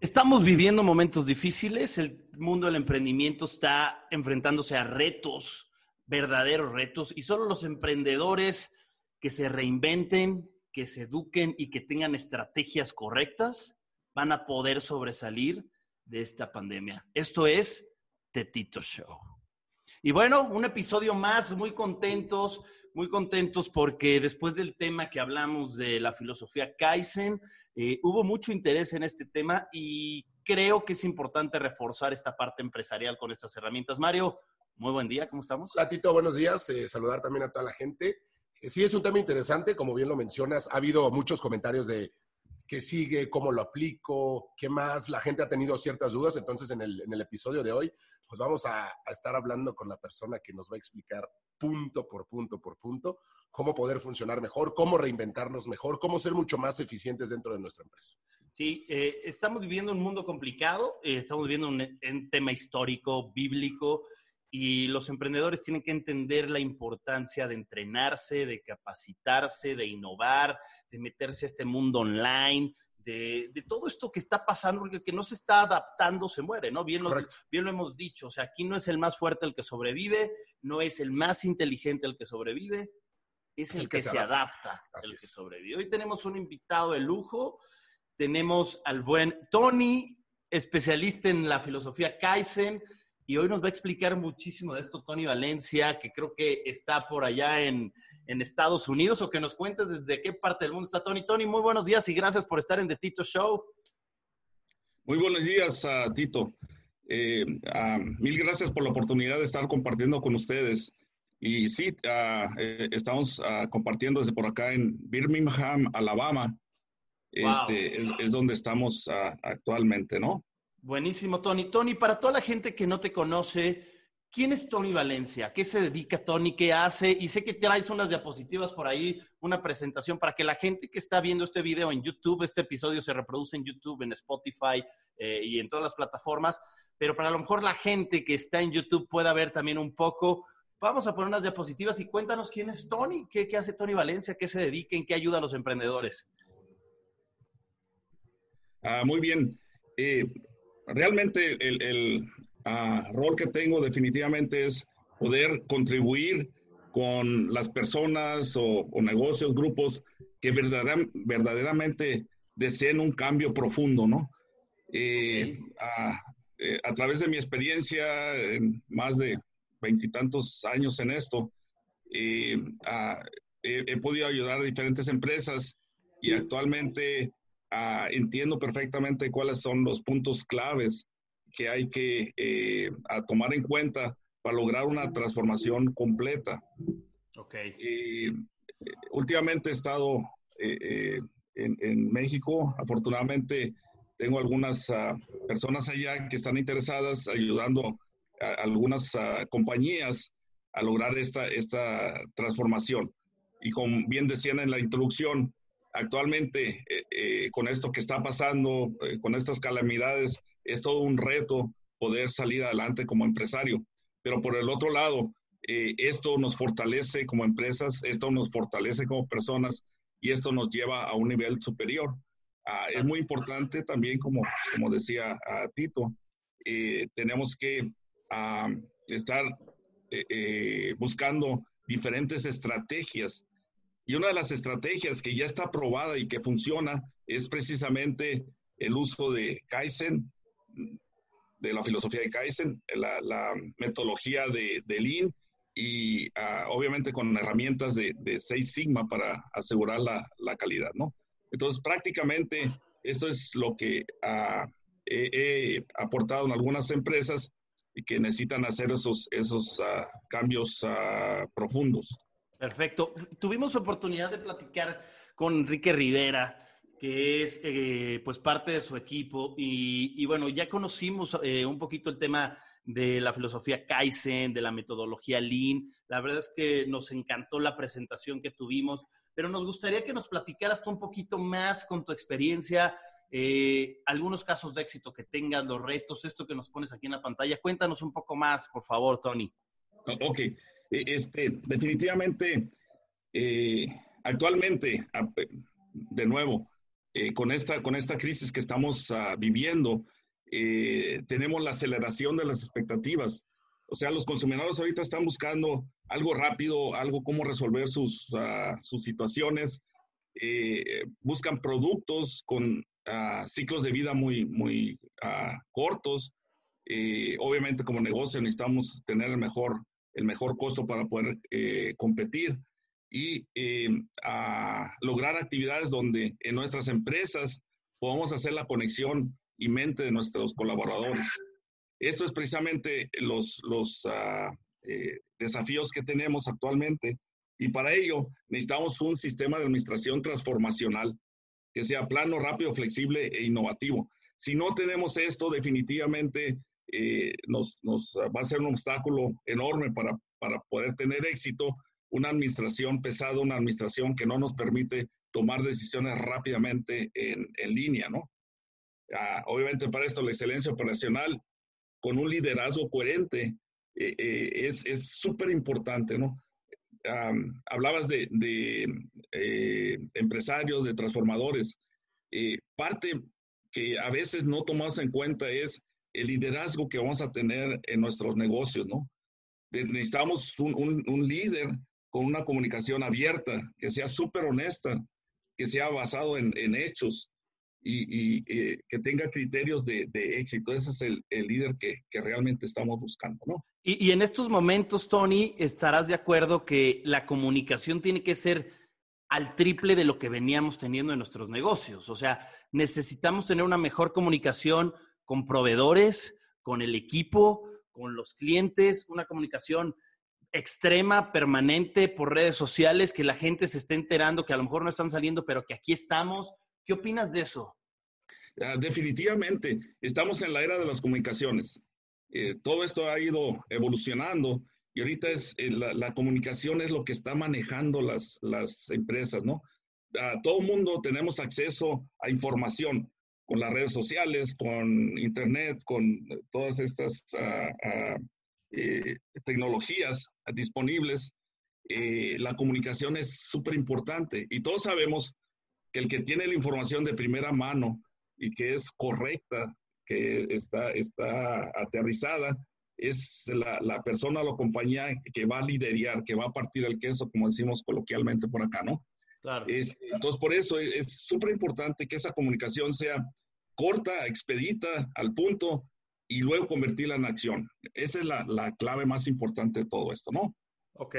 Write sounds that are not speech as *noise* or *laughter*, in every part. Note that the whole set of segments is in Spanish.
Estamos viviendo momentos difíciles. El mundo del emprendimiento está enfrentándose a retos, verdaderos retos, y solo los emprendedores que se reinventen, que se eduquen y que tengan estrategias correctas van a poder sobresalir de esta pandemia. Esto es Tetito Show. Y bueno, un episodio más, muy contentos, muy contentos porque después del tema que hablamos de la filosofía Kaizen, eh, hubo mucho interés en este tema y creo que es importante reforzar esta parte empresarial con estas herramientas. Mario, muy buen día, ¿cómo estamos? Hola Tito, buenos días. Eh, saludar también a toda la gente. Eh, sí, es un tema interesante, como bien lo mencionas. Ha habido muchos comentarios de qué sigue, cómo lo aplico, qué más. La gente ha tenido ciertas dudas, entonces en el, en el episodio de hoy, pues vamos a, estar hablando con la persona que nos va a explicar punto por punto por punto cómo poder funcionar mejor, cómo reinventarnos mejor, cómo ser mucho más eficientes dentro de nuestra empresa. Sí, eh, estamos viviendo un mundo complicado, eh, estamos viviendo un tema histórico, bíblico, y los emprendedores tienen que entender la importancia de entrenarse, de capacitarse, de innovar, de meterse a este mundo online, de, de, todo esto que está pasando, porque el que no se está adaptando se muere, ¿no? Bien lo, bien lo hemos dicho, o sea, aquí no es el más fuerte el que sobrevive, no es el más inteligente el que sobrevive, es, es el, el, que, que se, se adapta, adapta el que sobrevive. Hoy tenemos un invitado de lujo, tenemos al buen Tony, especialista en la filosofía Kaizen, y hoy nos va a explicar muchísimo de esto Tony Valencia, que creo que está por allá en, en, Estados Unidos, o que nos cuentes desde qué parte del mundo está Tony. Tony, muy buenos días y gracias por estar en The Tito Show. Muy buenos días, uh, Tito. Eh, uh, mil gracias por la oportunidad de estar compartiendo con ustedes. Y sí, uh, eh, estamos compartiendo desde por acá en Birmingham, Alabama. Wow. Este, es, es, donde estamos actualmente, ¿no? Buenísimo, Tony. Tony, para toda la gente que no te conoce, ¿quién es Tony Valencia? ¿Qué se dedica Tony? ¿Qué hace? Y sé que traes unas diapositivas por ahí, una presentación para que la gente que está viendo este video en YouTube, este episodio se reproduce en YouTube, en Spotify eh, y en todas las plataformas, pero para lo mejor la gente que está en YouTube pueda ver también un poco. Vamos a poner unas diapositivas y cuéntanos quién es Tony, qué, hace Tony Valencia, qué se dedica, en qué ayuda a los emprendedores. Ah, muy bien. Eh, realmente el uh, rol que tengo definitivamente es poder contribuir con las personas o, o negocios, grupos que verdadera, verdaderamente deseen un cambio profundo, ¿no? Eh, a, eh, a, través de mi experiencia, en más de veintitantos años en esto, eh, a, he, he, podido ayudar a diferentes empresas y actualmente Uh, entiendo perfectamente cuáles son los puntos claves que hay que eh, tomar en cuenta para lograr una transformación completa. Ok. Eh, últimamente he estado eh, en, en, México. Afortunadamente tengo algunas uh, personas allá que están interesadas ayudando a algunas uh, compañías a lograr esta, esta transformación. Y como bien decían en la introducción, actualmente eh, eh, con esto que está pasando, eh, con estas calamidades, es todo un reto poder salir adelante como empresario. Pero por el otro lado, eh, esto nos fortalece como empresas, esto nos fortalece como personas y esto nos lleva a un nivel superior. Ah, es muy importante también, como, como decía ah, Tito, tenemos que ah, estar buscando diferentes estrategias y una de las estrategias que ya está probada y que funciona es precisamente el uso de Kaizen, de la filosofía de Kaizen, la, metodología de, de, Lean y uh, obviamente con herramientas de, de, Seis Sigma para asegurar la, la, calidad, ¿no? Entonces, prácticamente esto es lo que uh, he, aportado en algunas empresas que necesitan hacer esos, esos uh, cambios profundos. Perfecto. Tuvimos oportunidad de platicar con Enrique Rivera que es eh, pues parte de su equipo. Y, bueno, ya conocimos eh, un poquito el tema de la filosofía Kaizen, de la metodología Lean. La verdad es que nos encantó la presentación que tuvimos, pero nos gustaría que nos platicaras tú un poquito más con tu experiencia, eh, algunos casos de éxito que tengas, los retos, esto que nos pones aquí en la pantalla. Cuéntanos un poco más, por favor, Tony. Ok, este, definitivamente, actualmente, de nuevo, eh, con, esta, con esta crisis que estamos uh, viviendo, eh, tenemos la aceleración de las expectativas. O sea, los consumidores ahorita están buscando algo rápido, algo cómo resolver sus, uh, sus situaciones. Eh, buscan productos con ciclos de vida muy, muy cortos. obviamente, como negocio necesitamos tener el mejor, el mejor costo para poder competir y eh, a lograr actividades donde en nuestras empresas podamos hacer la conexión y mente de nuestros colaboradores. Esto es precisamente los, los ah, eh, desafíos que tenemos actualmente y para ello necesitamos un sistema de administración transformacional que sea plano, rápido, flexible e innovativo. Si no tenemos esto, definitivamente eh, nos, nos, va a ser un obstáculo enorme para, para poder tener éxito una administración pesada, una administración que no nos permite tomar decisiones rápidamente en, en línea, ¿no? Ah, obviamente para esto la excelencia operacional con un liderazgo coherente eh, eh, es súper importante, ¿no? hablabas de, de eh, empresarios, de transformadores. parte que a veces no tomamos en cuenta es el liderazgo que vamos a tener en nuestros negocios, ¿no? necesitamos un, un, un líder con una comunicación abierta, que sea súper honesta, que sea basado en, hechos y, eh, que tenga criterios de, éxito. Ese es el, líder que, realmente estamos buscando, ¿no? Y, y, en estos momentos, Tony, estarás de acuerdo que la comunicación tiene que ser al triple de lo que veníamos teniendo en nuestros negocios. O sea, necesitamos tener una mejor comunicación con proveedores, con el equipo, con los clientes, una comunicación extrema, permanente por redes sociales, que la gente se esté enterando, que a lo mejor no están saliendo, pero que aquí estamos. ¿Qué opinas de eso? Ah, definitivamente, estamos en la era de las comunicaciones. Eh, todo esto ha ido evolucionando y ahorita es eh, la, comunicación es lo que está manejando las, las empresas, ¿no? A ah, todo mundo tenemos acceso a información con las redes sociales, con internet, con todas estas uh, eh, tecnologías disponibles, eh, la comunicación es súper importante y todos sabemos que el que tiene la información de primera mano y que es correcta, que está, está aterrizada, es la, la persona o la compañía que va a liderar, que va a partir el queso, como decimos coloquialmente por acá, ¿no? Claro. entonces, por eso es súper importante que esa comunicación sea corta, expedita, al punto, y luego convertirla en acción. Esa es la, la, clave más importante de todo esto, ¿no? Ok.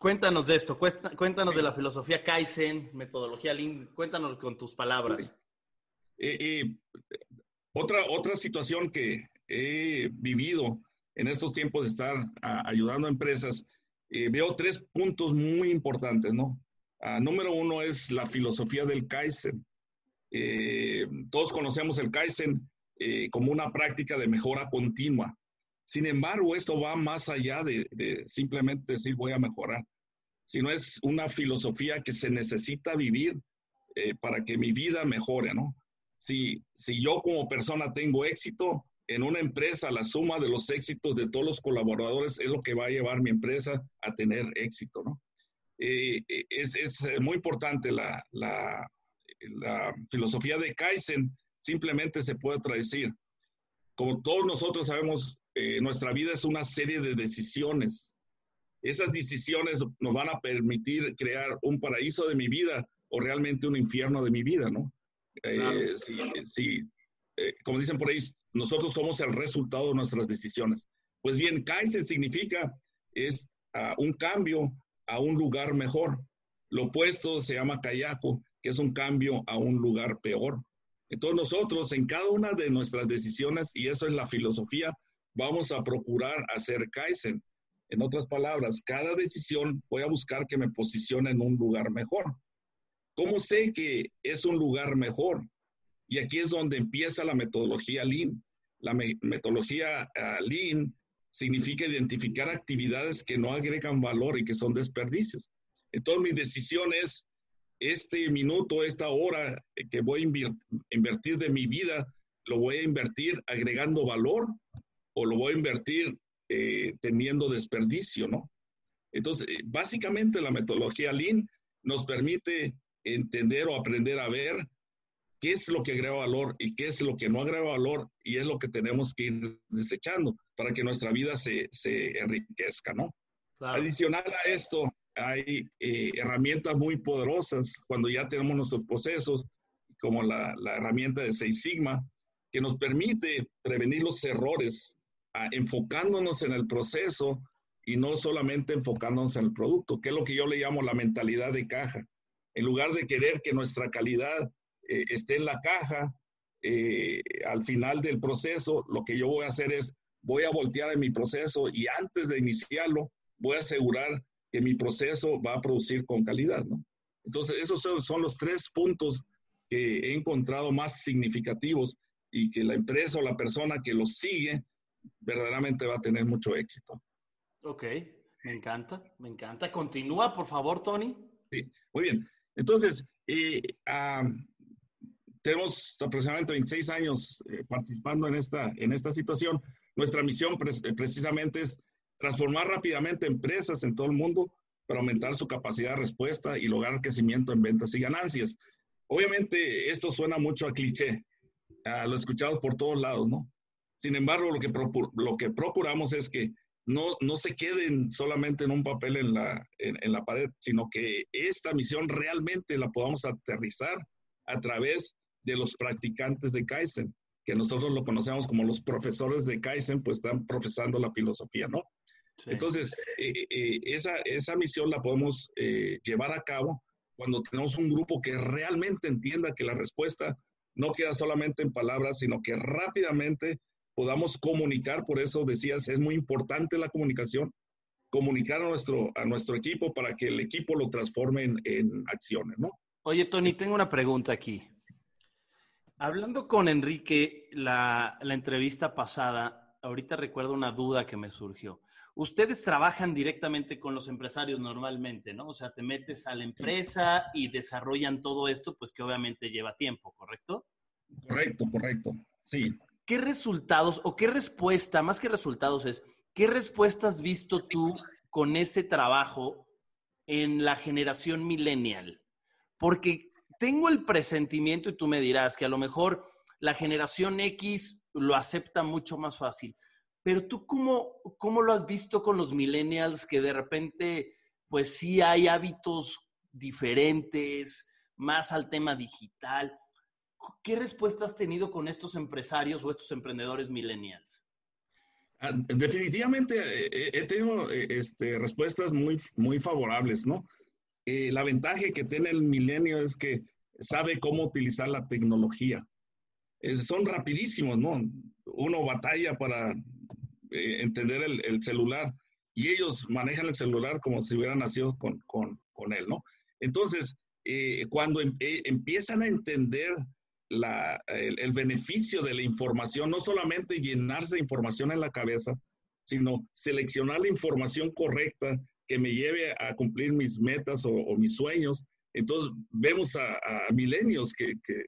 Cuéntanos de esto, cuéntanos de la filosofía Kaizen, metodología Lean, cuéntanos con tus palabras. Eh, eh, otra, otra situación que he vivido en estos tiempos de estar ayudando a empresas, eh, veo tres puntos muy importantes, ¿no? Ah, número uno es la filosofía del Kaizen. todos conocemos el Kaizen, eh, como una práctica de mejora continua. Sin embargo, esto va más allá de, simplemente decir voy a mejorar, sino es una filosofía que se necesita vivir eh, para que mi vida mejore, ¿no? Si, si yo como persona tengo éxito en una empresa, la suma de los éxitos de todos los colaboradores es lo que va a llevar mi empresa a tener éxito, ¿no? Eh, es, es, muy importante la, la, la filosofía de Kaizen, simplemente se puede traducir. Como todos nosotros sabemos, eh, nuestra vida es una serie de decisiones. Esas decisiones nos van a permitir crear un paraíso de mi vida o realmente un infierno de mi vida, ¿no? Eh, sí, eh, como dicen por ahí, nosotros somos el resultado de nuestras decisiones. Pues bien, Kaizen significa es un cambio a un lugar mejor. Lo opuesto se llama Kayako, que es un cambio a un lugar peor. Entonces nosotros en cada una de nuestras decisiones, y eso es la filosofía, vamos a procurar hacer Kaizen. En otras palabras, cada decisión voy a buscar que me posicione en un lugar mejor. ¿Cómo sé que es un lugar mejor? Y aquí es donde empieza la metodología Lean. La metodología uh, Lean significa identificar actividades que no agregan valor y que son desperdicios. Entonces mi decisión es este minuto, esta hora que voy a invertir de mi vida, lo voy a invertir agregando valor o lo voy a invertir eh, teniendo desperdicio, ¿no? Entonces, eh, básicamente la metodología Lean nos permite entender o aprender a ver qué es lo que agrega valor y qué es lo que no agrega valor y es lo que tenemos que ir desechando para que nuestra vida se, se enriquezca, ¿no? Adicional a esto, hay eh, herramientas muy poderosas cuando ya tenemos nuestros procesos, como la, la herramienta de Seis Sigma, que nos permite prevenir los errores, enfocándonos en el proceso y no solamente enfocándonos en el producto, que es lo que yo le llamo la mentalidad de caja. En lugar de querer que nuestra calidad eh, esté en la caja, eh, al final del proceso, lo que yo voy a hacer es, voy a voltear en mi proceso y antes de iniciarlo, voy a asegurar que mi proceso va a producir con calidad, ¿no? Entonces, esos son, los tres puntos que he encontrado más significativos y que la empresa o la persona que los sigue verdaderamente va a tener mucho éxito. Ok, me encanta, me encanta. Continúa, por favor, Tony. Sí, muy bien. Entonces, eh, tenemos aproximadamente 26 años eh, participando en esta, en esta situación. Nuestra misión precisamente es transformar rápidamente empresas en todo el mundo para aumentar su capacidad de respuesta y lograr crecimiento en ventas y ganancias. Obviamente esto suena mucho a cliché, a lo escuchado por todos lados, ¿no? Sin embargo, lo que, lo que procuramos es que no, no se queden solamente en un papel en la, en, la pared, sino que esta misión realmente la podamos aterrizar a través de los practicantes de Kaizen, que nosotros lo conocemos como los profesores de Kaizen, pues están profesando la filosofía, ¿no? Entonces, eh, eh, eh, esa, esa, misión la podemos llevar a cabo cuando tenemos un grupo que realmente entienda que la respuesta no queda solamente en palabras, sino que rápidamente podamos comunicar. Por eso decías, es muy importante la comunicación, comunicar a nuestro, a nuestro equipo para que el equipo lo transforme en, en acciones, ¿no? Oye, Tony, tengo una pregunta aquí. Hablando con Enrique, la, la entrevista pasada, ahorita recuerdo una duda que me surgió ustedes trabajan directamente con los empresarios normalmente, ¿no? O sea, te metes a la empresa y desarrollan todo esto, pues que obviamente lleva tiempo, ¿correcto? Correcto, correcto, sí. ¿Qué resultados o qué respuesta, más que resultados es, qué respuesta has visto tú con ese trabajo en la generación millennial? Porque tengo el presentimiento, y tú me dirás, que a lo mejor la generación X lo acepta mucho más fácil pero tú, cómo, ¿cómo lo has visto con los millennials que de repente, pues sí hay hábitos diferentes, más al tema digital? ¿Qué respuesta has tenido con estos empresarios o estos emprendedores millennials? Ah, definitivamente eh, eh, he tenido eh, este, respuestas muy, muy favorables, ¿no? la ventaja que tiene el milenio es que sabe cómo utilizar la tecnología. son rapidísimos, ¿no? Uno batalla para eh, entender el, celular y ellos manejan el celular como si hubieran nacido con, con, con él, ¿no? Entonces, eh, cuando em, eh, empiezan a entender la, el, el, beneficio de la información, no solamente llenarse de información en la cabeza, sino seleccionar la información correcta que me lleve a cumplir mis metas o, mis sueños. Entonces, vemos a, a milenios que, que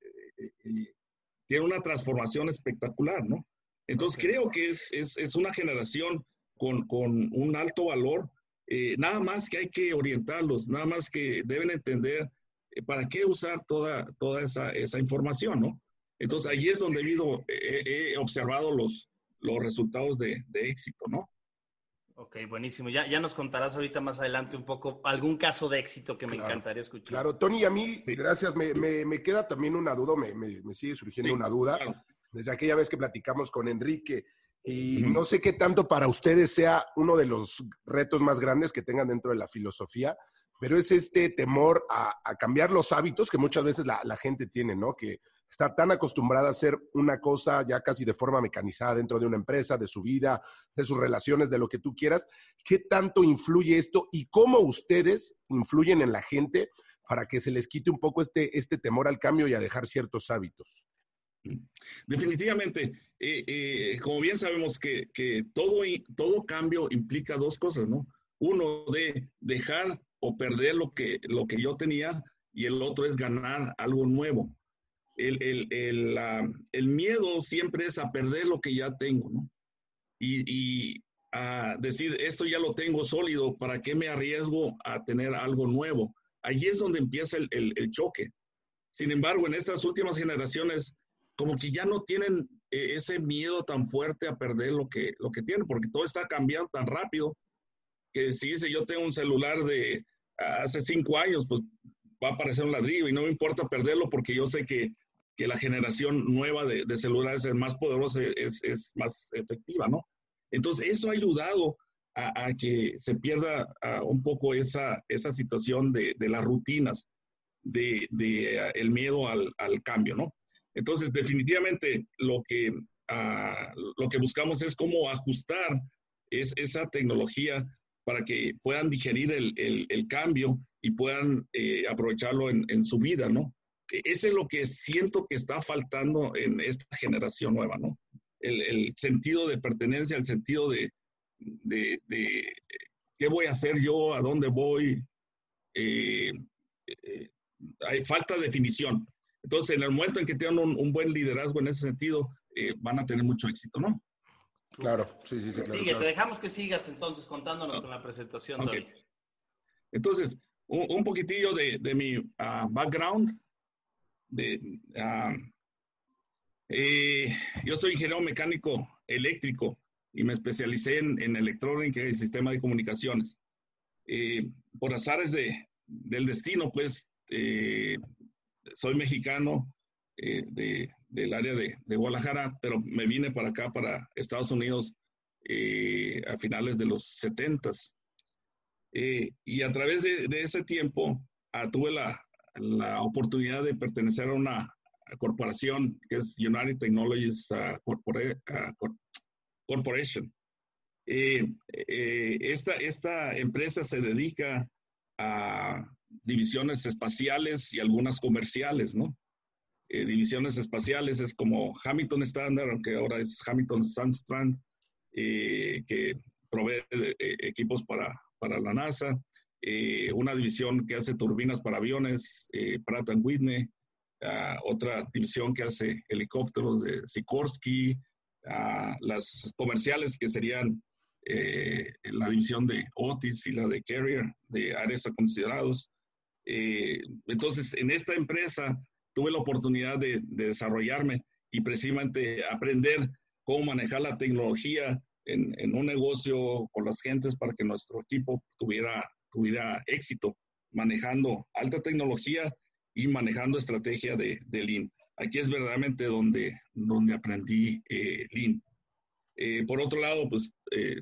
tienen una transformación espectacular, ¿no? Entonces creo que es, es, es, una generación con, con un alto valor. Eh, nada más que hay que orientarlos, nada más que deben entender eh, para qué usar toda, toda esa, esa, información, ¿no? Entonces ahí es donde he, he observado los, los resultados de, de, éxito, ¿no? Ok, buenísimo. Ya, ya nos contarás ahorita más adelante un poco algún caso de éxito que me encantaría escuchar. Claro, Tony, a mí, gracias, me, me, me, queda también una duda, me, me sigue surgiendo una duda. Claro desde aquella vez que platicamos con Enrique. Y no sé qué tanto para ustedes sea uno de los retos más grandes que tengan dentro de la filosofía, pero es este temor a, cambiar los hábitos que muchas veces la, la, gente tiene, ¿no? Que está tan acostumbrada a hacer una cosa ya casi de forma mecanizada dentro de una empresa, de su vida, de sus relaciones, de lo que tú quieras. ¿Qué tanto influye esto y cómo ustedes influyen en la gente para que se les quite un poco este, este temor al cambio y a dejar ciertos hábitos. Definitivamente, eh, eh, como bien sabemos que, todo, cambio implica dos cosas, ¿no? Uno de dejar o perder lo que, yo tenía y el otro es ganar algo nuevo. El, miedo siempre es a perder lo que ya tengo. Y, y, a decir, esto ya lo tengo sólido, ¿para qué me arriesgo a tener algo nuevo? Allí es donde empieza el choque. Sin embargo, en estas últimas generaciones, como que ya no tienen eh, ese miedo tan fuerte a perder lo que, lo que tienen, porque todo está cambiando tan rápido que si dice yo tengo un celular de hace cinco años, pues va a aparecer un ladrillo y no me importa perderlo porque yo sé que, que la generación nueva de, de, celulares es más poderosa, es, es, más efectiva, ¿no? Entonces, eso ha ayudado a, a que se pierda un poco esa, esa situación de, de las rutinas, de, de uh, el miedo al, al, cambio, ¿no? Entonces, definitivamente lo que, uh, lo que buscamos es cómo ajustar es, esa tecnología para que puedan digerir el, el, cambio y puedan eh, aprovecharlo en, en, su vida, ¿no? E, ese es lo que siento que está faltando en esta generación nueva, ¿no? El, el sentido de pertenencia, el sentido de, de, de, qué voy a hacer yo, a dónde voy. Eh, eh, hay falta de definición. Entonces, en el momento en que tengan un, un buen liderazgo en ese sentido, eh, van a tener mucho éxito, ¿no? Claro, sí, sí, sí. Claro, Sigue, claro. te dejamos que sigas entonces contándonos con la presentación. Ok. Dori. Entonces, un, un poquitillo de, de mi uh, background. De, uh, eh, yo soy ingeniero mecánico eléctrico y me especialicé en, en electrónica y sistema de comunicaciones. Eh, por azares de, del destino, pues, eh, soy mexicano eh, de, del área de, de, Guadalajara, pero me vine para acá, para Estados Unidos, eh, a finales de los 70 eh, y a través de, de ese tiempo ah, tuve la, la, oportunidad de pertenecer a una corporación que es United Technologies Corpora uh, Corporation. Eh, esta, esta empresa se dedica a divisiones espaciales y algunas comerciales, ¿no? Eh, divisiones espaciales es como Hamilton Standard, aunque ahora es Hamilton Sandstrand, eh, que provee eh, equipos para, para la NASA, una división que hace turbinas para aviones, Pratt Whitney, uh, otra división que hace helicópteros de Sikorsky, uh, las comerciales que serían la división de Otis y la de Carrier, de áreas considerados. entonces, en esta empresa, tuve la oportunidad de, de, desarrollarme y precisamente aprender cómo manejar la tecnología en, en, un negocio con las gentes para que nuestro equipo tuviera, tuviera éxito manejando alta tecnología y manejando estrategia de, de Lean. Aquí es verdaderamente donde, donde aprendí eh, Lean. Eh, por otro lado, pues eh,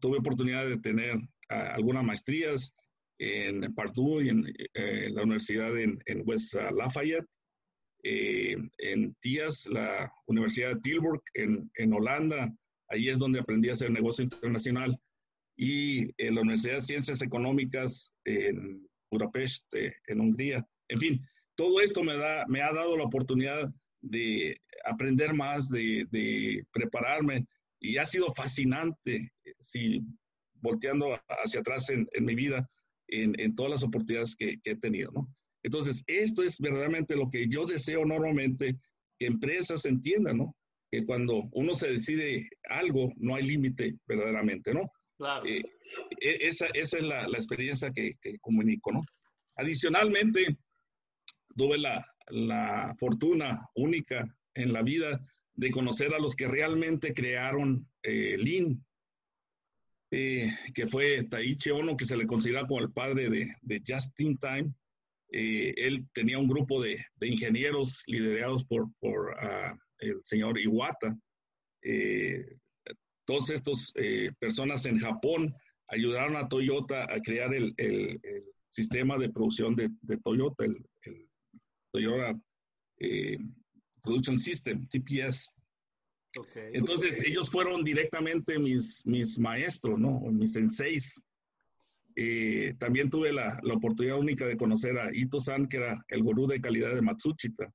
tuve oportunidad de tener uh, algunas maestrías en Purdue y en, en la universidad en, en West Lafayette eh, en TIAS, la Universidad de Tilburg, en, en, Holanda. Ahí es donde aprendí a hacer negocio internacional. Y en la Universidad de Ciencias Económicas en Budapest, eh, en Hungría. En fin, todo esto me, da, me ha dado la oportunidad de aprender más, de, de prepararme. Y ha sido fascinante, si volteando hacia atrás en, en mi vida, en, en, todas las oportunidades que, que he tenido, ¿no? Entonces, esto es verdaderamente lo que yo deseo normalmente que empresas entiendan, ¿no? Que cuando uno se decide algo, no hay límite verdaderamente, ¿no? Claro. Eh, esa, esa, es la, la experiencia que, que, comunico, ¿no? Adicionalmente, tuve la, la, fortuna única en la vida de conocer a los que realmente crearon eh, Lean, eh, que fue Taichi Ono, que se le considera como el padre de, de Just in Time eh, él tenía un grupo de, de ingenieros liderados por, por uh, el señor Iwata. Eh, todos estos eh, personas en Japón ayudaron a Toyota a crear el, el, el sistema de producción de, de Toyota, el, el Toyota eh, Production System, TPS. Entonces, ellos fueron directamente mis, mis maestros, ¿no? Mis senseis. Eh, también tuve la, la, oportunidad única de conocer a Ito-san, que era el gurú de calidad de Matsushita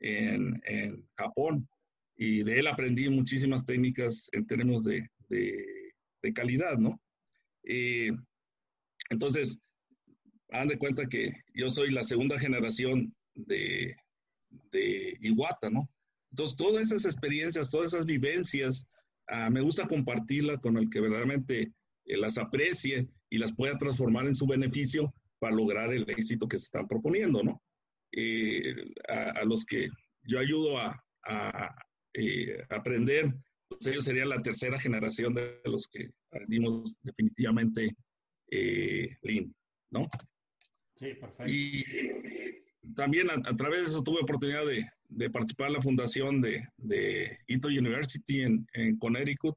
en, en, Japón. Y de él aprendí muchísimas técnicas en términos de, de, de calidad, ¿no? Eh, entonces, hagan de cuenta que yo soy la segunda generación de, de Iwata, ¿no? Entonces, todas esas experiencias, todas esas vivencias, uh, me gusta compartirlas con el que verdaderamente eh, las aprecie y las pueda transformar en su beneficio para lograr el éxito que se están proponiendo, ¿no? Eh, a, a, los que yo ayudo a, a eh, aprender, pues ellos serían la tercera generación de los que aprendimos definitivamente eh, Lean, ¿no? Sí, perfecto. Y también a, a, través de eso tuve oportunidad de, de participar en la fundación de, de Ito University en, en Connecticut,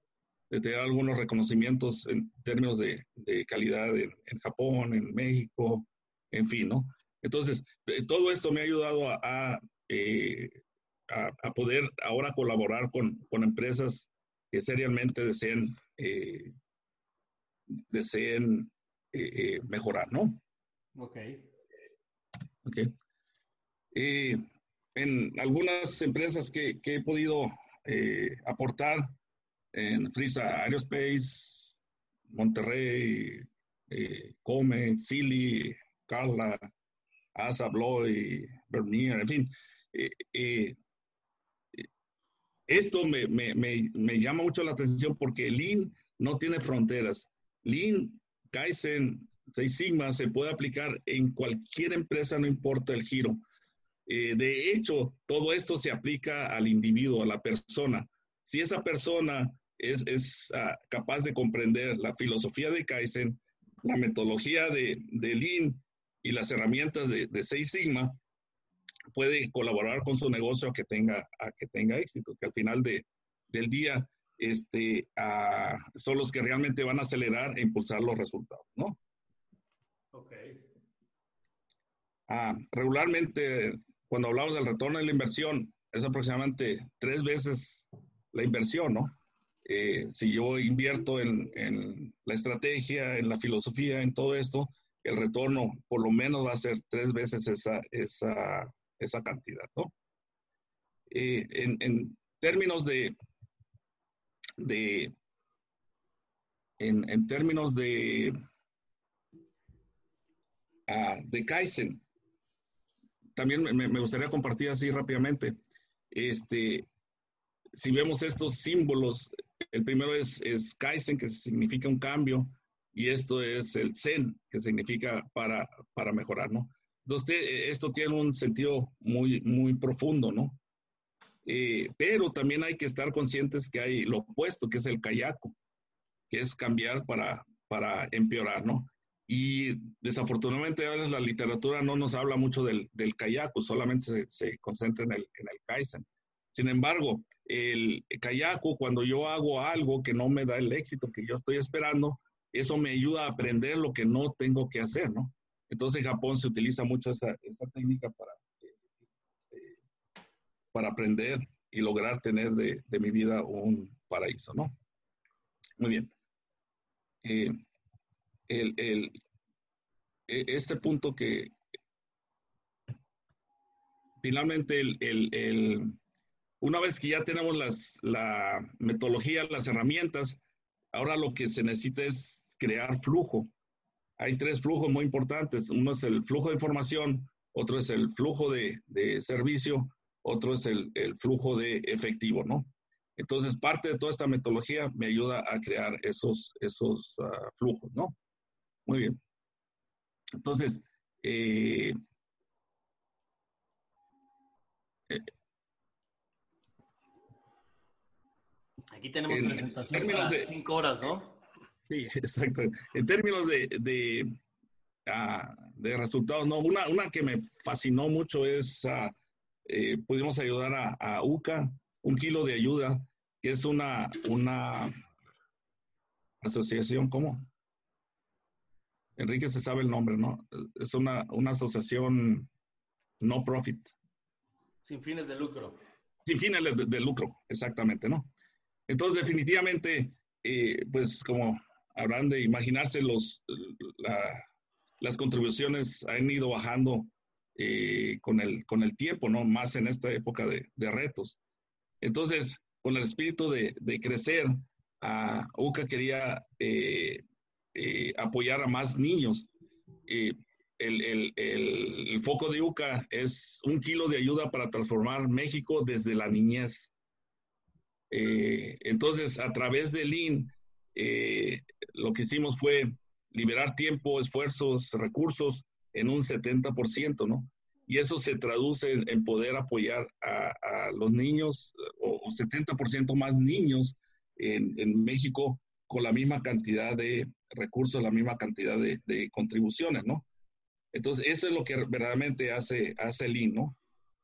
de tener algunos reconocimientos en términos de, de calidad en, en, Japón, en México, en fin, ¿no? Entonces, todo esto me ha ayudado a, a, eh, a, a poder ahora colaborar con, con, empresas que seriamente deseen, eh, deseen eh, mejorar, ¿no? Ok. Ok. en algunas empresas que, que he podido aportar, en Frisa Aerospace, Monterrey, eh, Come, Silly, Carla, Asa, Bloy, Bernier, en fin. Eh, eh, esto me, me, me, me, llama mucho la atención porque Lean no tiene fronteras. Lean, Kaizen, Seis Sigma se puede aplicar en cualquier empresa, no importa el giro. De hecho, todo esto se aplica al individuo, a la persona. Si esa persona es, es uh, capaz de comprender la filosofía de Kaizen, la metodología de, de Lean y las herramientas de, de Seis Sigma, puede colaborar con su negocio a que tenga, a que tenga éxito, que al final de, del día este, uh, son los que realmente van a acelerar e impulsar los resultados, ¿no? Ok. Uh, regularmente, cuando hablamos del retorno de la inversión, es aproximadamente tres veces la inversión, ¿no? Eh, si yo invierto en, en, la estrategia, en la filosofía, en todo esto, el retorno por lo menos va a ser tres veces esa, esa, esa cantidad, ¿no? Eh, en, en, términos de, de en, en términos de, uh, de Kaizen, también me, gustaría compartir así rápidamente. Este, si vemos estos símbolos el primero es, es que significa un cambio, y esto es el Zen, que significa para, para mejorar, ¿no? Entonces, esto tiene un sentido muy, muy profundo, ¿no? Eh, pero también hay que estar conscientes que hay lo opuesto, que es el kayako, que es cambiar para, para empeorar, ¿no? Y desafortunadamente a veces la literatura no nos habla mucho del, del kayako, solamente se, se concentra en el, en el kaizen. Sin embargo, el kayako, cuando yo hago algo que no me da el éxito que yo estoy esperando, eso me ayuda a aprender lo que no tengo que hacer, ¿no? Entonces en Japón se utiliza mucho esa, esa técnica para, eh, para aprender y lograr tener de, de, mi vida un paraíso, ¿no? Muy bien. Eh, el, e, este punto que finalmente el una vez que ya tenemos las, la metodología, las herramientas, ahora lo que se necesita es crear flujo. Hay tres flujos muy importantes. Uno es el flujo de información, otro es el flujo de, de servicio, otro es el, el, flujo de efectivo, ¿no? Entonces, parte de toda esta metodología me ayuda a crear esos, esos uh, flujos, ¿no? Muy bien. Entonces, eh, eh, Aquí tenemos en, presentación para de, cinco horas, ¿no? Sí, *laughs* exacto. En términos de, de, uh, de resultados, no, una, una, que me fascinó mucho es, uh, eh, pudimos ayudar a, a, UCA, un kilo de ayuda, que es una, una asociación, ¿cómo? Enrique se sabe el nombre, ¿no? Es una, una asociación no profit. Sin fines de lucro. Sin fines de, de lucro, exactamente, ¿no? Entonces, definitivamente, eh, pues como habrán de imaginarse los, las contribuciones han ido bajando eh, con, el, con el tiempo, ¿no? Más en esta época de, de retos. Entonces, con el espíritu de, de crecer, a UCA quería eh, eh, apoyar a más niños. El, el, el, foco de UCA es un kilo de ayuda para transformar México desde la niñez. entonces, a través de Lean, lo que hicimos fue liberar tiempo, esfuerzos, recursos en un 70%, ¿no? Y eso se traduce en, poder apoyar a, los niños, o, 70% más niños en, México con la misma cantidad de recursos, la misma cantidad de, contribuciones, ¿no? Entonces, eso es lo que verdaderamente hace, hace el ¿no?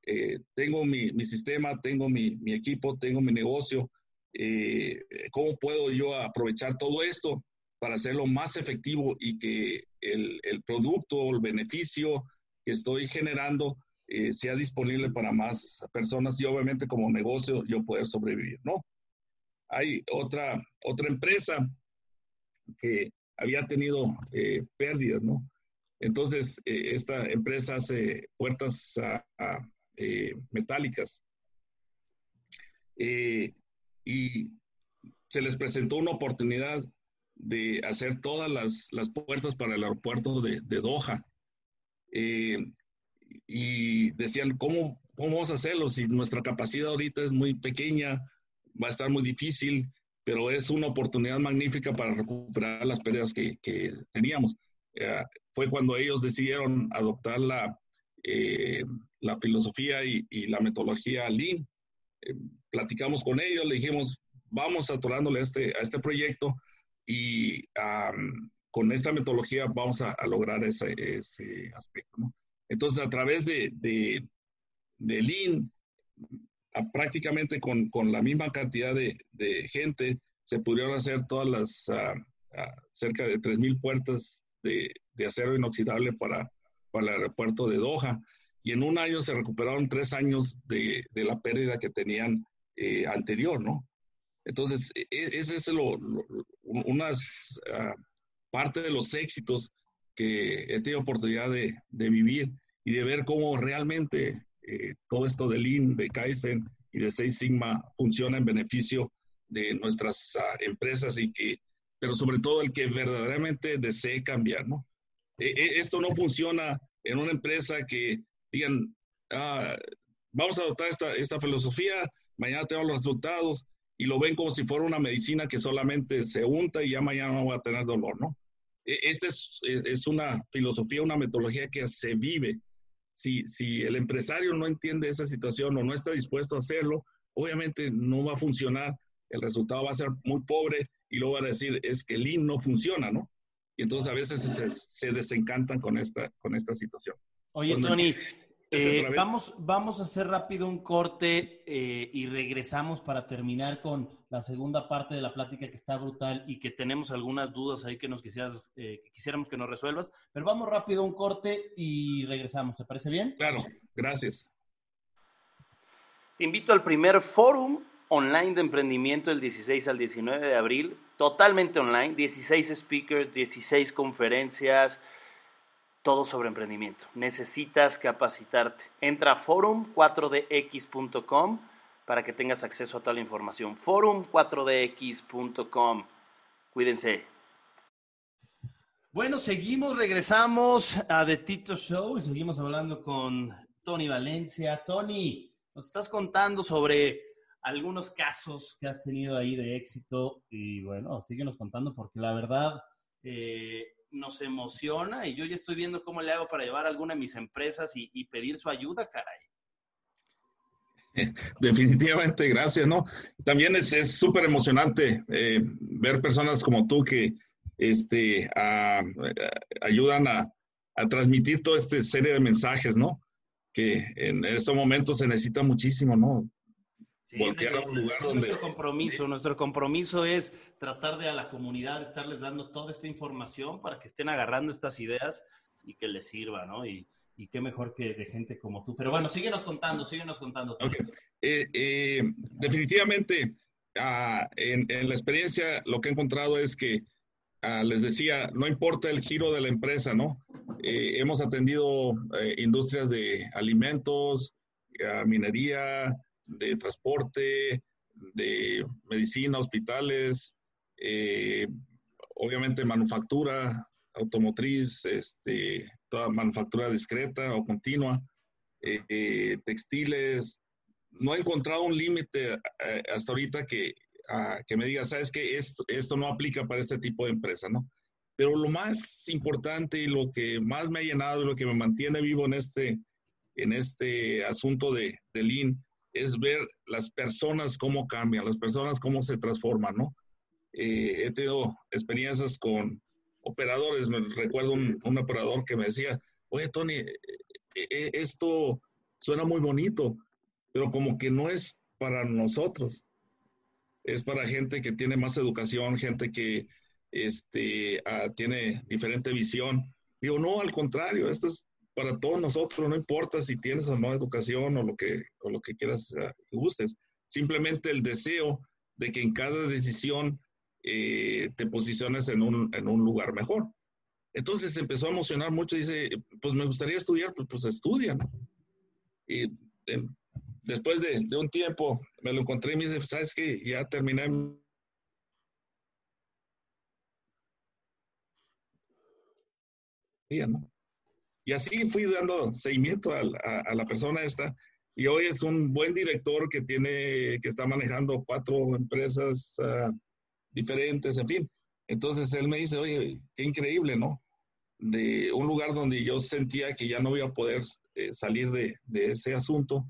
Eh, tengo mi, sistema, tengo mi, equipo, tengo mi negocio. Eh, ¿Cómo puedo yo aprovechar todo esto para hacerlo más efectivo y que el, el producto el beneficio que estoy generando eh, sea disponible para más personas y obviamente como negocio yo poder sobrevivir, ¿no? Hay otra, otra empresa que había tenido eh, pérdidas, ¿no? Entonces, eh, esta empresa hace puertas metálicas. y se les presentó una oportunidad de hacer todas las, las puertas para el aeropuerto de, de Doha. Eh, y decían, ¿cómo, ¿cómo vamos a hacerlo? Si nuestra capacidad ahorita es muy pequeña, va a estar muy difícil, pero es una oportunidad magnífica para recuperar las pérdidas que, que teníamos. Eh, fue cuando ellos decidieron adoptar la, eh, la filosofía y, y, la metodología Lean. platicamos con ellos, le dijimos, vamos atorándole a este, a este proyecto y con esta metodología vamos a, lograr ese, ese aspecto. ¿no? Entonces, a través de, de, de Lean, prácticamente con, con, la misma cantidad de, de, gente, se pudieron hacer todas las cerca de 3.000 puertas de, de, acero inoxidable para, para el aeropuerto de Doha. Y en un año se recuperaron tres años de, de la pérdida que tenían eh, anterior, ¿no? Entonces, e, e, ese es lo, unas uh, parte de los éxitos que he tenido oportunidad de, de vivir y de ver cómo realmente eh, todo esto de Lean, de Kaizen y de Seis Sigma funciona en beneficio de nuestras uh, empresas y que, pero sobre todo el que verdaderamente desee cambiar, ¿no? E, e, esto no funciona en una empresa que digan, ah, vamos a adoptar esta, esta filosofía, mañana tenemos los resultados, y lo ven como si fuera una medicina que solamente se unta y ya mañana no va a tener dolor, ¿no? E, esta es, es una filosofía, una metodología que se vive. Si, si el empresario no entiende esa situación o no está dispuesto a hacerlo, obviamente no va a funcionar, el resultado va a ser muy pobre y luego van a decir, es que el Lean no funciona, ¿no? Y entonces a veces se, se desencantan con esta, con esta situación. Oye, Tony, eh, vamos, vamos a hacer rápido un corte eh, y regresamos para terminar con la segunda parte de la plática que está brutal y que tenemos algunas dudas ahí que nos quisieras, eh, que quisiéramos que nos resuelvas. Pero vamos rápido un corte y regresamos. ¿Te parece bien? Claro, gracias. Te invito al primer fórum online de emprendimiento el 16 al 19 de abril, totalmente online, 16 speakers, 16 conferencias todo sobre emprendimiento. Necesitas capacitarte. Entra a forum4dx.com para que tengas acceso a toda la información. Forum4dx.com. Cuídense. Bueno, seguimos, regresamos a The Tito Show y seguimos hablando con Tony Valencia. Tony, nos estás contando sobre algunos casos que has tenido ahí de éxito y bueno, síguenos contando porque la verdad eh, nos emociona y yo ya estoy viendo cómo le hago para llevar a alguna de mis empresas y, pedir su ayuda, caray. *laughs* Definitivamente, gracias, ¿no? También es súper emocionante eh, ver personas como tú que este, ayudan a, transmitir toda esta serie de mensajes, ¿no? Que en estos momentos se necesita muchísimo, ¿no? Voltear a un lugar donde... Nuestro compromiso, nuestro compromiso es tratar de a la comunidad estarles dando toda esta información para que estén agarrando estas ideas y que les sirva, ¿no? Y, y qué mejor que de gente como tú. Pero bueno, síguenos contando, síguenos contando. Eh, eh, definitivamente, ah, en, en, la experiencia lo que he encontrado es que ah, les decía, no importa el giro de la empresa, ¿no? Eh, hemos atendido eh, industrias de alimentos, minería, de transporte, de medicina, hospitales, obviamente manufactura, automotriz, este, toda manufactura discreta o continua, textiles. No he encontrado un límite hasta ahorita que que me diga, sabes que esto, esto no aplica para este tipo de empresa, ¿no? Pero lo más importante y lo que más me ha llenado y lo que me mantiene vivo en este, en este asunto de, de es ver las personas cómo cambian, las personas cómo se transforman, ¿no? Eh, he tenido experiencias con operadores, me recuerdo un, operador que me decía, oye Tony, eh, eh, esto suena muy bonito, pero como que no es para nosotros es para gente que tiene más educación, gente que este, ah, tiene diferente visión. Digo, no, al contrario, esto es para todos nosotros, no importa si tienes o no educación o lo que, o lo que quieras gustes. Simplemente el deseo de que en cada decisión eh, te posiciones en un, en un lugar mejor. Entonces se empezó a emocionar mucho dice, pues me gustaría estudiar, pues, pues estudia. Y después de, un tiempo me lo encontré y me dice, ¿sabes qué? Ya terminé. Y así fui dando seguimiento a, la persona esta. Y hoy es un buen director que tiene, que está manejando cuatro empresas ah, diferentes, en fin. Entonces él me dice, oye, qué increíble, ¿no? De un lugar donde yo sentía que ya no iba a poder eh, salir de, de, ese asunto,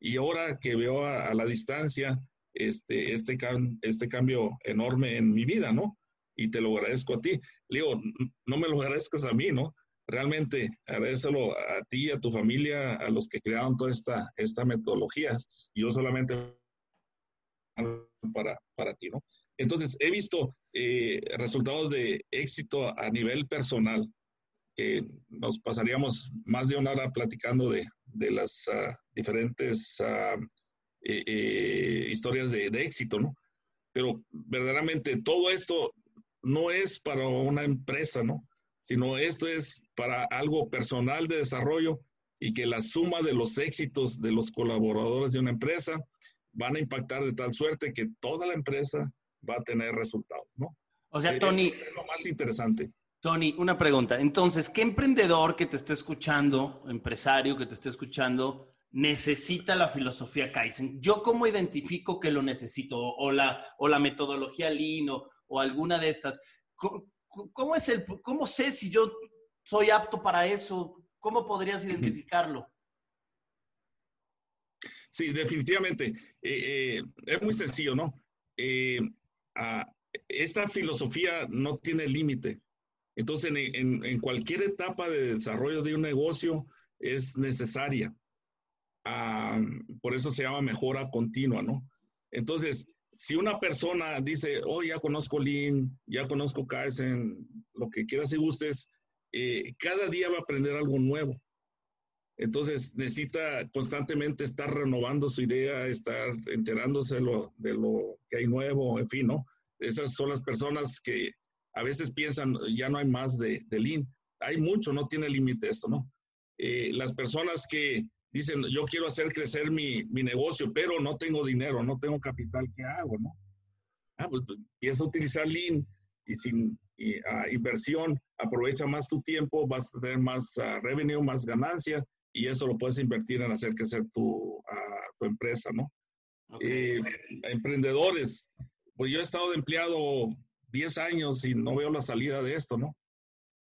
y ahora que veo a, la distancia este, este, este cambio enorme en mi vida, ¿no? Y te lo agradezco a ti. Le digo, no me lo agradezcas a mí, ¿no? Realmente agradecelo a ti, a tu familia, a los que crearon toda esta, esta metodología. Yo solamente para, para ti, ¿no? Entonces, he visto eh, resultados de éxito a nivel personal. que nos pasaríamos más de una hora platicando de, de las ah, diferentes ah, eh, eh, historias de, éxito, ¿no? Pero verdaderamente todo esto no es para una empresa, ¿no? Sino esto es para algo personal de desarrollo y que la suma de los éxitos de los colaboradores de una empresa van a impactar de tal suerte que toda la empresa va a tener resultados, ¿no? O sea, Tony. Es lo más interesante. Tony, una pregunta. Entonces, ¿qué emprendedor que te esté escuchando, empresario que te esté escuchando, necesita la filosofía Kaizen? ¿Yo cómo identifico que lo necesito? O la, o la metodología Lean o, alguna de estas. ¿Cómo, es el, ¿Cómo sé si yo soy apto para eso? ¿Cómo podrías identificarlo? Sí, definitivamente. Eh, eh, es muy sencillo, ¿no? Eh, ah, esta filosofía no tiene límite. Entonces, en, cualquier etapa de desarrollo de un negocio es necesaria. Ah, por eso se llama mejora continua, ¿no? Entonces, si una persona dice, oh, ya conozco Lean, ya conozco Kaizen, lo que quieras y gustes, eh, cada día va a aprender algo nuevo. Entonces, necesita constantemente estar renovando su idea, estar enterándose de lo, que hay nuevo, en fin, ¿no? Esas son las personas que a veces piensan, ya no hay más de, de Lean. Hay mucho, no tiene límite esto, ¿no? Eh, las personas que dicen, yo quiero hacer crecer mi, mi, negocio, pero no tengo dinero, no tengo capital, ¿qué hago, no? Ah, pues, pues empieza a utilizar Lean y sin inversión, aprovecha más tu tiempo, vas a tener más uh, revenue, más ganancia, y eso lo puedes invertir en hacer crecer tu, tu empresa, ¿no? Eh, emprendedores, pues yo he estado de empleado 10 años y no veo la salida de esto, ¿no?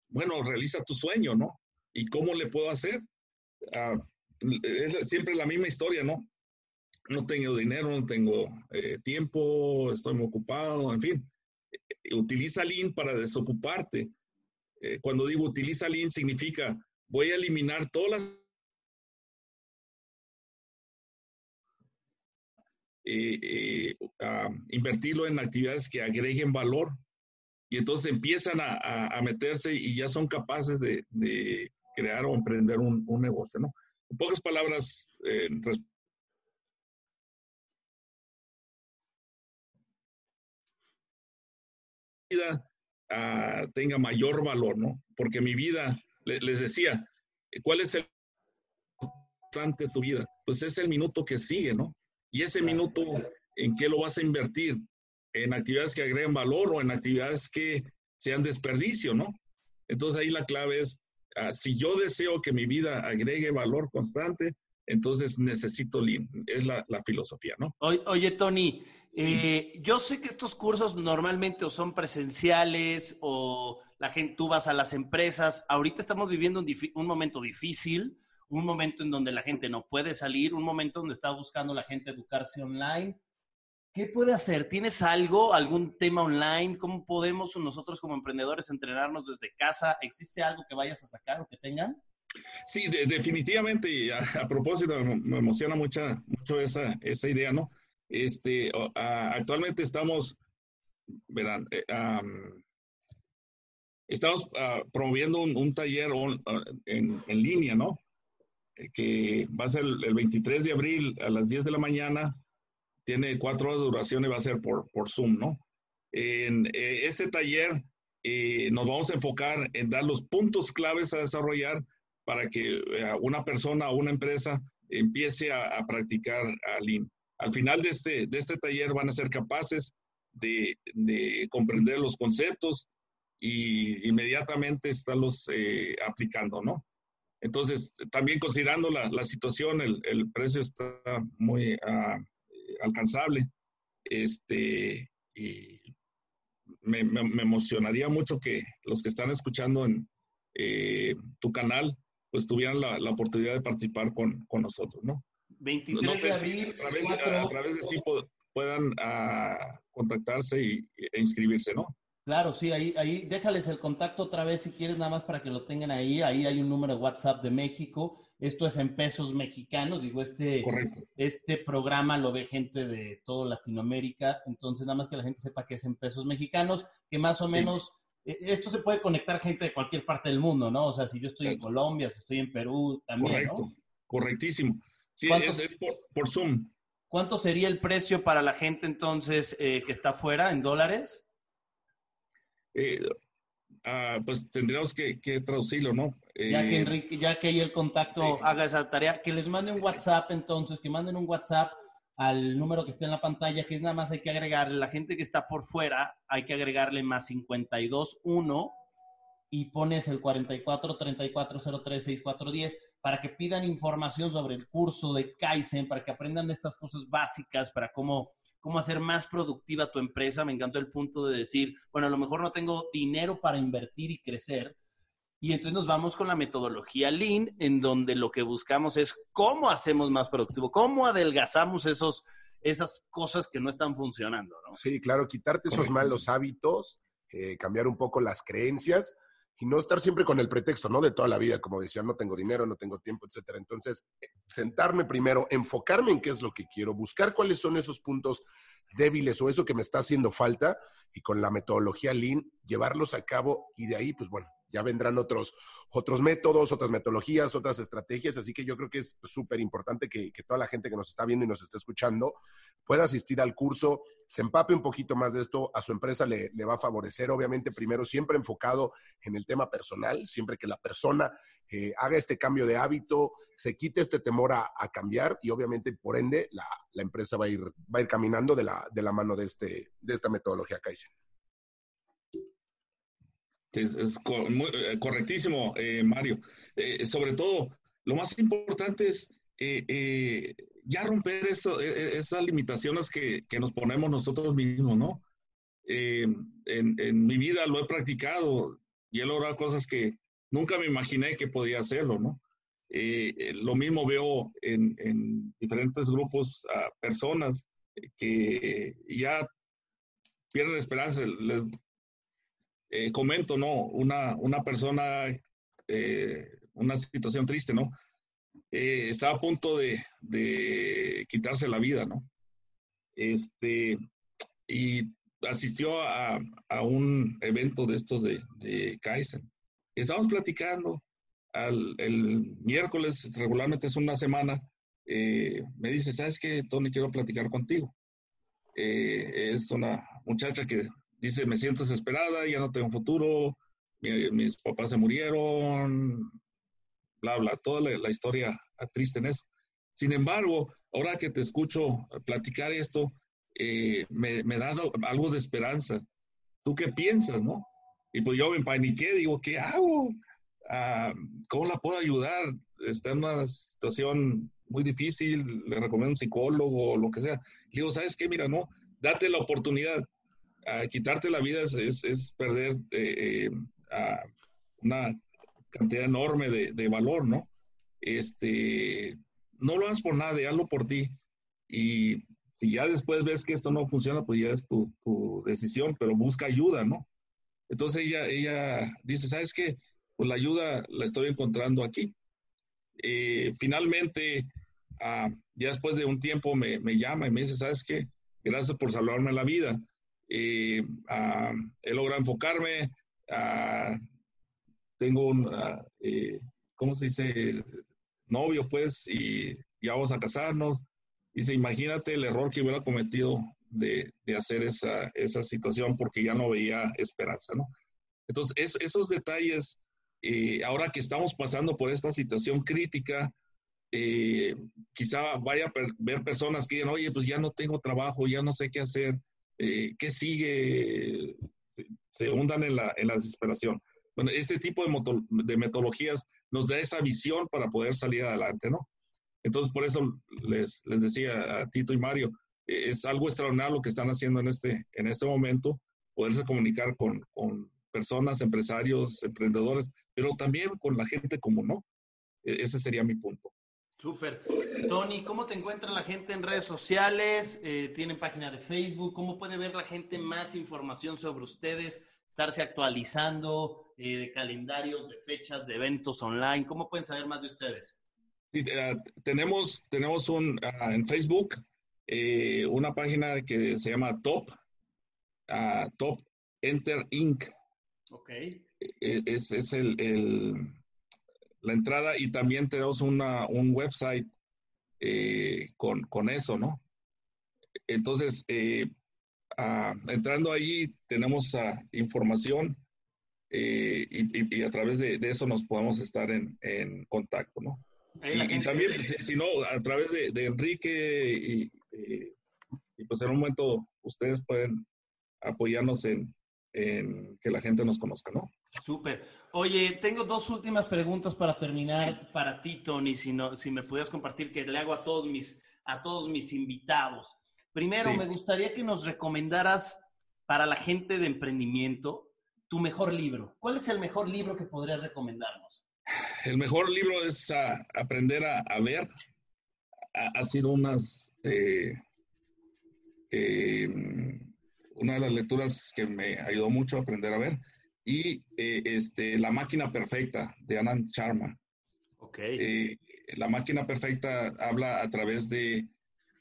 Bueno, realiza tu sueño, ¿no? ¿Y cómo le puedo hacer? Es siempre la misma historia, ¿no? No tengo dinero, no tengo eh, tiempo, estoy muy ocupado, en fin. Utiliza Lean para desocuparte. Eh, cuando digo utiliza Lean significa voy a eliminar todas las Eh, eh, invertirlo en actividades que agreguen valor. Y entonces empiezan a, meterse y ya son capaces de, crear o emprender un, negocio, ¿no? En pocas palabras, eh, ah, tenga mayor valor, ¿no? Porque mi vida, les decía, ¿cuál es el importante de tu vida? Pues es el minuto que sigue, ¿no? Y ese minuto, ¿en qué lo vas a invertir? ¿En actividades que agreguen valor o en actividades que sean desperdicio, ¿no? Entonces ahí la clave es, ah, si yo deseo que mi vida agregue valor constante, entonces necesito Lean. Es la, filosofía, ¿no? Oye, Tony, eh, yo sé que estos cursos normalmente o son presenciales o la gente, tú vas a las empresas. Ahorita estamos viviendo un, un momento difícil, un momento en donde la gente no puede salir, un momento donde está buscando la gente educarse online. ¿Qué puede hacer? ¿Tienes algo, algún tema online? ¿Cómo podemos nosotros como emprendedores entrenarnos desde casa? ¿Existe algo que vayas a sacar o que tengan? Sí, definitivamente, y a, propósito, me, emociona mucho esa, esa idea, ¿no? Este, actualmente estamos, verán, eh, estamos ah, promoviendo un, taller ah, en, línea, ¿no? Eh, que va a ser el, 23 de abril a las 10 de la mañana, tiene cuatro horas de duración y va a ser por, por Zoom, ¿no? En eh, este taller nos vamos a enfocar en dar los puntos claves a desarrollar para que una persona o una empresa empiece a, a practicar a Lean al final de este, de este taller van a ser capaces de, comprender los conceptos y inmediatamente estarlos eh, aplicando, ¿no? Entonces, también considerando la, situación, el, precio está muy ah, alcanzable. Este, y me, emocionaría mucho que los que están escuchando en eh, tu canal, pues tuvieran la, oportunidad de participar con, con nosotros, ¿no? 23 de abril. a, través de, tipo puedan ah, contactarse y, e inscribirse, ¿no? Claro, sí, ahí, ahí déjales el contacto otra vez si quieres, nada más para que lo tengan ahí. Ahí hay un número de WhatsApp de México. Esto es en pesos mexicanos. Digo, este, este programa lo ve gente de toda Latinoamérica. Entonces, nada más que la gente sepa que es en pesos mexicanos, que más o menos e, esto se puede conectar gente de cualquier parte del mundo, ¿no? O sea, si yo estoy en Colombia, si estoy en Perú, también. Correcto, correctísimo. Sí, es, por, Zoom. ¿Cuánto sería el precio para la gente entonces eh, que está fuera en dólares? Eh, ah, pues tendríamos que, traducirlo, ¿no? Ya que eh, Enrique, ya que ahí el contacto haga esa tarea, que les mande un WhatsApp entonces, que manden un WhatsApp al número que está en la pantalla, que es nada más hay que agregarle, la gente que está por fuera, hay que agregarle más 521 y pones el 44 34 03 6410 para que pidan información sobre el curso de Kaizen, para que aprendan estas cosas básicas, para cómo, cómo hacer más productiva tu empresa. Me encantó el punto de decir, bueno, a lo mejor no tengo dinero para invertir y crecer. Y entonces nos vamos con la metodología Lean, en donde lo que buscamos es cómo hacemos más productivo, cómo adelgazamos esos, esas cosas que no están funcionando. ¿no? Sí, claro, quitarte esos malos hábitos, eh, cambiar un poco las creencias y no estar siempre con el pretexto, ¿no? De toda la vida, como decía, no tengo dinero, no tengo tiempo, etcétera. Entonces, sentarme primero, enfocarme en qué es lo que quiero, buscar cuáles son esos puntos débiles o eso que me está haciendo falta y con la metodología Lean llevarlos a cabo y de ahí, pues bueno, ya vendrán otros, otros métodos, otras metodologías, otras estrategias, así que yo creo que es súper importante que, toda la gente que nos está viendo y nos está escuchando pueda asistir al curso, se empape un poquito más de esto, a su empresa le, va a favorecer, obviamente primero siempre enfocado en el tema personal, siempre que la persona eh, haga este cambio de hábito, se quite este temor a, cambiar y obviamente por ende la, empresa va a ir, va a ir caminando de la, de la mano de, este, de esta metodología Kaizen. Es, eh, correctísimo, eh, Mario. Eh, sobre todo, lo más importante es ya romper eso, e, e, esas limitaciones que, nos ponemos nosotros mismos, ¿no? En, mi vida lo he practicado y he logrado cosas que nunca me imaginé que podía hacerlo, ¿no? lo mismo veo en, diferentes grupos a personas que ya pierden esperanza, eh, comento, ¿no? Una, una persona, eh, una situación triste, ¿no? Eh, estaba a punto de, quitarse la vida, ¿no? Este, y asistió a, un evento de estos de, de Kaizen. Estábamos platicando, el miércoles, regularmente es una semana, me dice, ¿sabes qué, Tony? Quiero platicar contigo. es una muchacha que dice, me siento desesperada, ya no tengo futuro, mis papás se murieron, bla, bla, toda la, historia triste en eso. Sin embargo, ahora que te escucho platicar esto, eh, me, me, da algo de esperanza. ¿Tú qué piensas, no? Y pues yo me empaniqué, digo, ¿qué hago? Ah, ¿Cómo la puedo ayudar? Está en una situación muy difícil, le recomiendo un psicólogo o lo que sea. Le digo, ¿sabes qué? Mira, no, date la oportunidad. Quitarte la vida es, es, perder eh, eh, una cantidad enorme de, de, valor, ¿no? Este, no lo hagas por nadie, hazlo por ti. Y si ya después ves que esto no funciona, pues ya es tu, tu decisión, pero busca ayuda, ¿no? Entonces ella, ella dice, ¿sabes qué? Pues la ayuda la estoy encontrando aquí. Eh, finalmente, ah, ya después de un tiempo me, me, llama y me dice, ¿sabes qué? Gracias por salvarme la vida. Eh, ah, he logrado enfocarme. Ah, tengo un, eh, ¿cómo se dice? Novio, pues, y ya vamos a casarnos. Dice, imagínate el error que hubiera cometido de, de hacer esa, esa, situación porque ya no veía esperanza, ¿no? Entonces, esos detalles, eh, ahora que estamos pasando por esta situación crítica, eh, quizá vaya a ver personas que digan, oye, pues ya no tengo trabajo, ya no sé qué hacer, eh, ¿qué sigue? Se, hundan en la, en la, desesperación. Bueno, este tipo de, metodologías nos da esa visión para poder salir adelante, ¿no? Entonces, por eso les, les decía a Tito y Mario, es algo extraordinario lo que están haciendo en este, en este momento, poderse comunicar con, con personas, empresarios, emprendedores, pero también con la gente común, ¿no? E, ese sería mi punto. Súper. Tony, ¿cómo te encuentra la gente en redes sociales? Eh, ¿Tienen página de Facebook? ¿Cómo puede ver la gente más información sobre ustedes? Estarse actualizando eh, de calendarios, de fechas, de eventos online. ¿Cómo pueden saber más de ustedes? Sí, eh, tenemos, tenemos un, ah, en Facebook eh, una página que se llama Top, uh, Top Enter Inc. Ok. E, es, es el, el, la entrada y también tenemos una, un website eh, con, con, eso, ¿no? Entonces, eh, entrando ahí tenemos información y, y, a través de, de, eso nos podemos estar en, en contacto, ¿no? Y, también, si, si, no, a través de, de Enrique y, y, pues en un momento ustedes pueden apoyarnos en, en que la gente nos conozca, ¿no? Súper. Oye, tengo dos últimas preguntas para terminar para ti, Tony, si, no, si me pudieras compartir, que le hago a todos mis, a todos mis invitados. Primero, sí. me gustaría que nos recomendaras para la gente de emprendimiento tu mejor libro. ¿Cuál es el mejor libro que podrías recomendarnos? El mejor libro es uh, Aprender a, a ver. Ha, ha, sido unas eh, eh, una de las lecturas que me ayudó mucho a aprender a ver, y eh, este, La máquina perfecta de Anand Sharma. Okay. la máquina perfecta habla a través de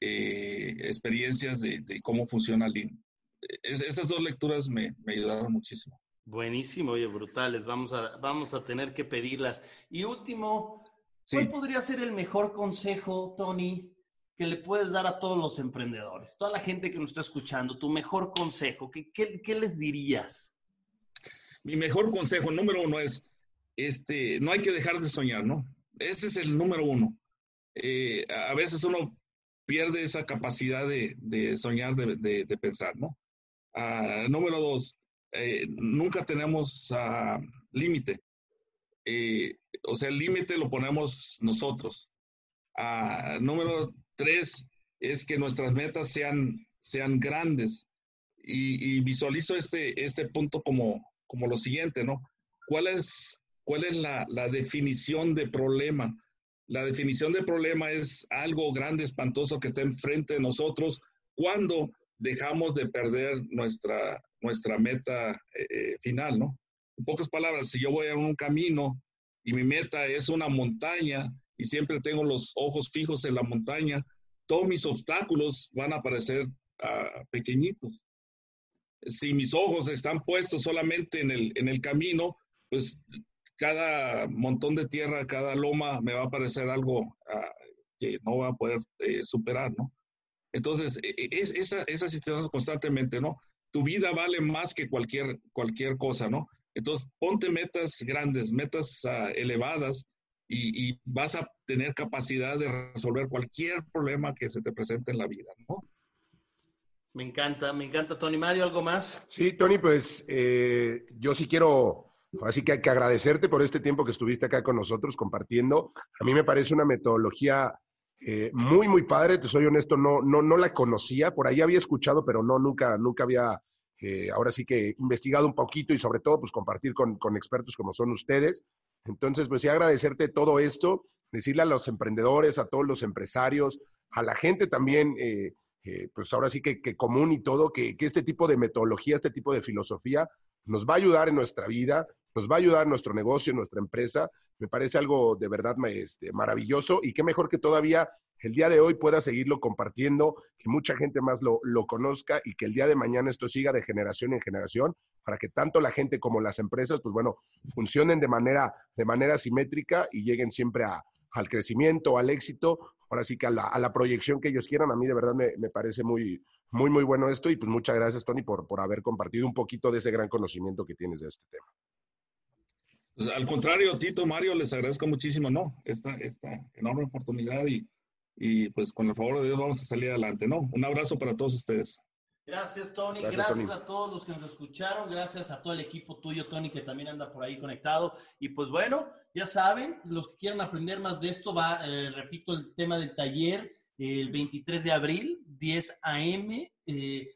experiencias de, de, cómo funciona Lean. Es, esas dos lecturas me, me ayudaron muchísimo. Buenísimo, oye, brutales. Vamos a, vamos a tener que pedirlas. Y último, ¿cuál sí. podría ser el mejor consejo, Tony, que le puedes dar a todos los emprendedores? Toda la gente que nos está escuchando, tu mejor consejo, ¿qué, qué, qué les dirías? Mi mejor consejo, número uno, es, este, no hay que dejar de soñar, ¿no? Ese es el número uno. Eh, a veces uno pierde esa capacidad de, de soñar, de, de, pensar, ¿no? Uh, número dos, eh, nunca tenemos uh, límite. Eh, o sea, el límite lo ponemos nosotros. Uh, número tres es que nuestras metas sean, sean grandes. Y, y, visualizo este, este punto como, como lo siguiente, ¿no? ¿Cuál es, cuál es la, la definición de problema? La definición de problema es algo grande, espantoso que está enfrente de nosotros cuando dejamos de perder nuestra, nuestra meta eh, final, ¿no? En pocas palabras, si yo voy a un camino y mi meta es una montaña y siempre tengo los ojos fijos en la montaña, todos mis obstáculos van a parecer uh, pequeñitos. Si mis ojos están puestos solamente en el, en el camino, pues cada montón de tierra, cada loma me va a parecer algo uh, que no va a poder eh, superar, ¿no? Entonces, e, e, es, esa, esa situación constantemente, ¿no? tu vida vale más que cualquier, cualquier cosa, ¿no? Entonces, ponte metas grandes, metas uh, elevadas y, y, vas a tener capacidad de resolver cualquier problema que se te presente en la vida, ¿no? Me encanta, me encanta, Tony Mario, ¿algo más? Sí, Tony, pues eh, yo sí quiero, así que hay que agradecerte por este tiempo que estuviste acá con nosotros compartiendo. A mí me parece una metodología eh, muy, muy padre, te soy honesto, no, no, no la conocía, por ahí había escuchado, pero no, nunca, nunca había, eh, ahora sí que investigado un poquito y sobre todo, pues compartir con, con expertos como son ustedes. Entonces, pues sí, agradecerte todo esto, decirle a los emprendedores, a todos los empresarios, a la gente también, eh, eh, pues ahora sí que, común y todo, que, este tipo de metodología, este tipo de filosofía nos va a ayudar en nuestra vida, nos va a ayudar en nuestro negocio, en nuestra empresa. Me parece algo de verdad este, maravilloso y qué mejor que todavía el día de hoy pueda seguirlo compartiendo, que mucha gente más lo, lo, conozca y que el día de mañana esto siga de generación en generación para que tanto la gente como las empresas, pues bueno, funcionen de manera, de manera simétrica y lleguen siempre a, al crecimiento, al éxito, ahora sí que a la, proyección que ellos quieran. A mí de verdad me, me, parece muy, muy, muy bueno esto y pues muchas gracias, Tony, por, por haber compartido un poquito de ese gran conocimiento que tienes de este tema. Pues, al contrario, Tito, Mario, les agradezco muchísimo, ¿no? Esta, esta enorme oportunidad y, y pues con el favor de Dios vamos a salir adelante, ¿no? Un abrazo para todos ustedes. Gracias, Tony. Gracias, Gracias Tony. a todos los que nos escucharon. Gracias a todo el equipo tuyo, Tony, que también anda por ahí conectado. Y pues bueno, ya saben, los que quieran aprender más de esto, va, eh, repito, el tema del taller el 23 de abril, 10 a.m., eh,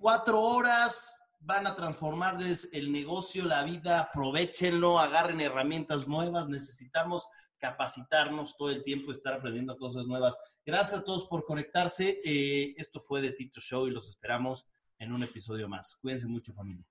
cuatro horas, van a transformarles el negocio, la vida, aprovechenlo, agarren herramientas nuevas. Necesitamos capacitarnos todo el tiempo, estar aprendiendo cosas nuevas. Gracias a todos por conectarse. Eh, esto fue de Tito Show y los esperamos en un episodio más. Cuídense mucho, familia.